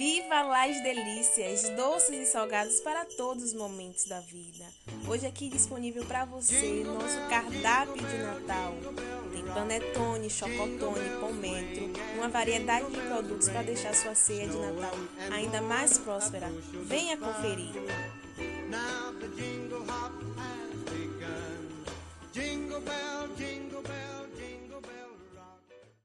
Viva lá as delícias, doces e salgados para todos os momentos da vida. Hoje aqui disponível para você nosso cardápio de Natal. Tem panetone, chocotone, pomento, uma variedade de produtos para deixar sua ceia de Natal ainda mais próspera. Venha conferir. Jingle bell, jingle